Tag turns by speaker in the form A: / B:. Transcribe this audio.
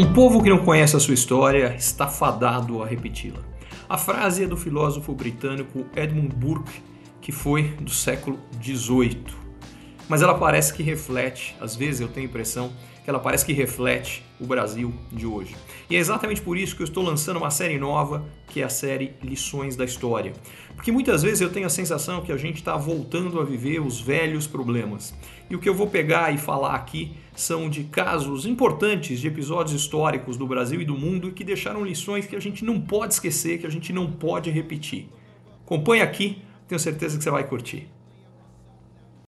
A: Um povo que não conhece a sua história está fadado a repeti-la. A frase é do filósofo britânico Edmund Burke, que foi do século XVIII. Mas ela parece que reflete, às vezes eu tenho a impressão que ela parece que reflete o Brasil de hoje. E é exatamente por isso que eu estou lançando uma série nova, que é a série Lições da História. Porque muitas vezes eu tenho a sensação que a gente está voltando a viver os velhos problemas. E o que eu vou pegar e falar aqui são de casos importantes, de episódios históricos do Brasil e do mundo que deixaram lições que a gente não pode esquecer, que a gente não pode repetir. Acompanhe aqui, tenho certeza que você vai curtir.